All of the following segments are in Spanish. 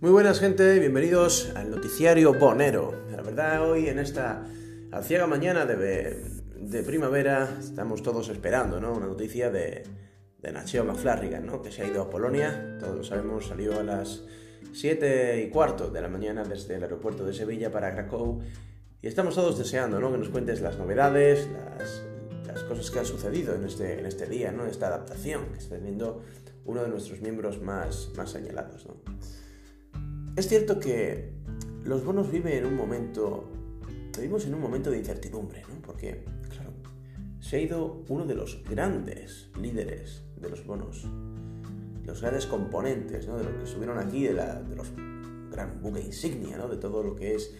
Muy buenas gente, bienvenidos al noticiario Bonero. La verdad hoy en esta aciaga mañana de, primavera estamos todos esperando ¿no? una noticia de, de Nacheo McFlarrigan, ¿no? que se ha ido a Polonia, todos lo sabemos, salió a las 7 y cuarto de la mañana desde el aeropuerto de Sevilla para Krakow y estamos todos deseando ¿no? que nos cuentes las novedades, las, las cosas que han sucedido en este, en este día, ¿no? esta adaptación que está teniendo uno de nuestros miembros más, más señalados. ¿no? Es cierto que los bonos viven en un momento, vivimos en un momento de incertidumbre, ¿no? Porque, claro, se ha ido uno de los grandes líderes de los bonos, los grandes componentes, ¿no? De los que estuvieron aquí, de, la, de los gran buque insignia, ¿no? De todo lo que es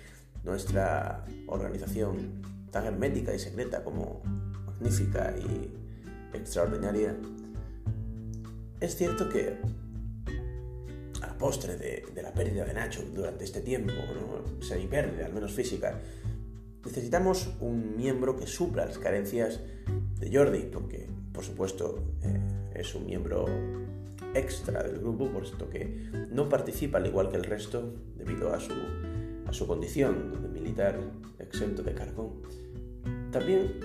nuestra organización tan hermética y secreta como magnífica y extraordinaria. Es cierto que postre de, la pérdida de Nacho durante este tiempo, ¿no? semi-pérdida, al menos física, necesitamos un miembro que supla las carencias de Jordi, porque por supuesto eh, es un miembro extra del grupo, puesto que no participa al igual que el resto debido a su, a su condición de militar exento de cargo. También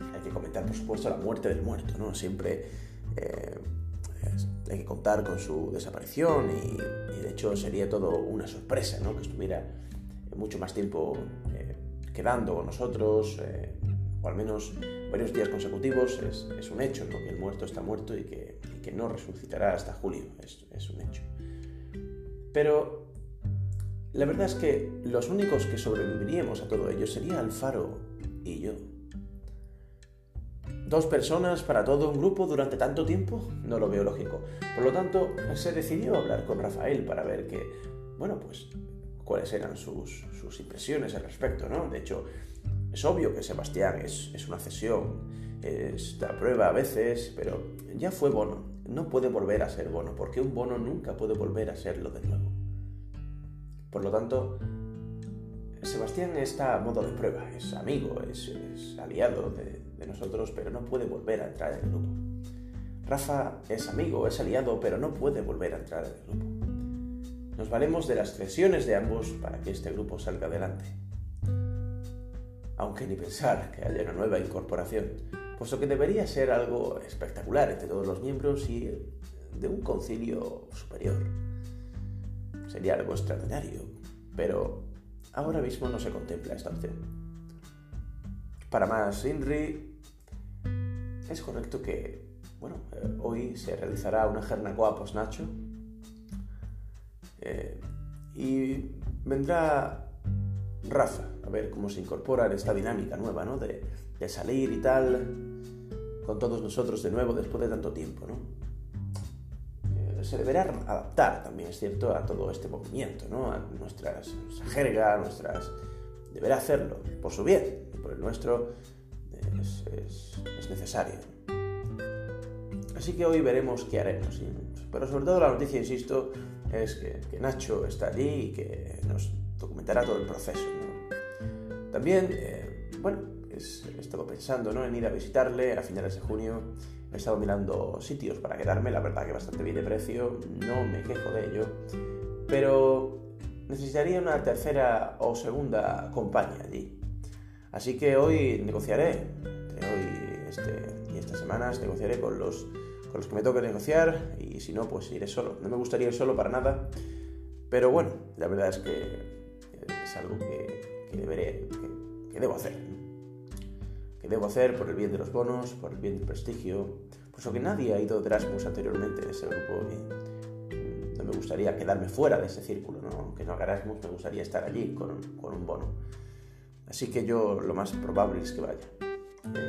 hay que comentar, por supuesto, la muerte del muerto, ¿no? Siempre eh, hay que contar con su desaparición y, de hecho sería todo una sorpresa, ¿no? Que estuviera mucho más tiempo eh, quedando con nosotros, eh, o al menos varios días consecutivos, es, un hecho, ¿no? Que el muerto está muerto y que, no resucitará hasta julio, es, es un hecho. Pero la verdad es que los únicos que sobreviviríamos a todo ello sería Alfaro y yo. ¿Dos personas para todo un grupo durante tanto tiempo? No lo veo lógico. Por lo tanto, se decidió hablar con Rafael para ver que, bueno, pues cuáles eran sus, impresiones al respecto, ¿no? De hecho, es obvio que Sebastián es, es una cesión, es la prueba a veces, pero ya fue Bono. No puede volver a ser Bono, porque un Bono nunca puede volver a serlo de nuevo. Por lo tanto, Sebastián está a modo de prueba, es amigo, es, aliado de, nosotros, pero no puede volver a entrar en el grupo. Rafa es amigo, es aliado, pero no puede volver a entrar en el grupo. Nos valemos de las cesiones de ambos para que este grupo salga adelante. Aunque ni pensar que haya una nueva incorporación, puesto que debería ser algo espectacular entre todos los miembros y de un concilio superior. Sería algo extraordinario, pero ahora mismo no se contempla esta opción. Para más INRI, es correcto que, bueno, eh, hoy se realizará una Jernacoa post-Nacho eh, y vendrá Rafa a ver cómo se incorpora en esta dinámica nueva, ¿no? De, de salir y tal con todos nosotros de nuevo después de tanto tiempo, ¿no? Se deberá adaptar también, es cierto, a todo este movimiento, ¿no? a nuestras, nuestra jerga, a nuestras... Deberá hacerlo, por su bien, por el nuestro es, es, necesario. Así que hoy veremos qué haremos. Pero sobre todo la noticia, insisto, es que, que Nacho está allí y que nos documentará todo el proceso. ¿no? También, eh, bueno, he estado pensando ¿no? en ir a visitarle a finales de junio He estado mirando sitios para quedarme, la verdad que bastante bien de precio, no me quejo de ello, pero necesitaría una tercera o segunda compañía allí. Así que hoy negociaré, hoy este, y estas semanas negociaré con los, con los que me toque negociar y si no, pues iré solo. No me gustaría ir solo para nada, pero bueno, la verdad es que es algo que, que debo hacer que debo hacer por el bien de los bonos, por el bien del prestigio, puesto que nadie ha ido de Erasmus anteriormente en ese grupo y mm, no me gustaría quedarme fuera de ese círculo, ¿no? aunque no haga Erasmus, me gustaría estar allí con, un bono. Así que yo lo más probable es que vaya,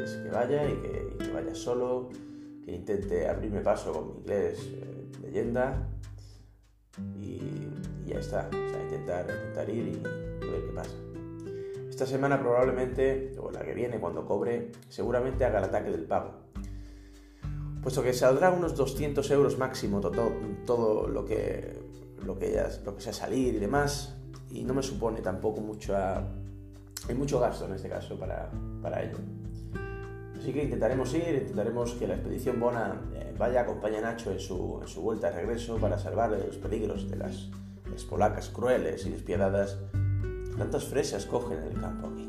es que vaya y que, vaya solo, que intente abrirme paso con mi inglés eh, leyenda y, ya está, o sea, intentar, intentar ir y ver qué pasa. Esta semana probablemente, o la que viene cuando cobre, seguramente haga el ataque del pago. Puesto que saldrá unos 200 euros máximo todo, todo lo, que, lo, que lo que sea salir y demás, y no me supone tampoco mucho, hay mucho gasto en este caso para, para ello. Así que intentaremos ir, intentaremos que la expedición Bona eh, vaya a acompañar a Nacho en su, en su vuelta de regreso para salvarle de los peligros de las las polacas crueles y despiadadas, tantas fresas cogen en el campo aquí.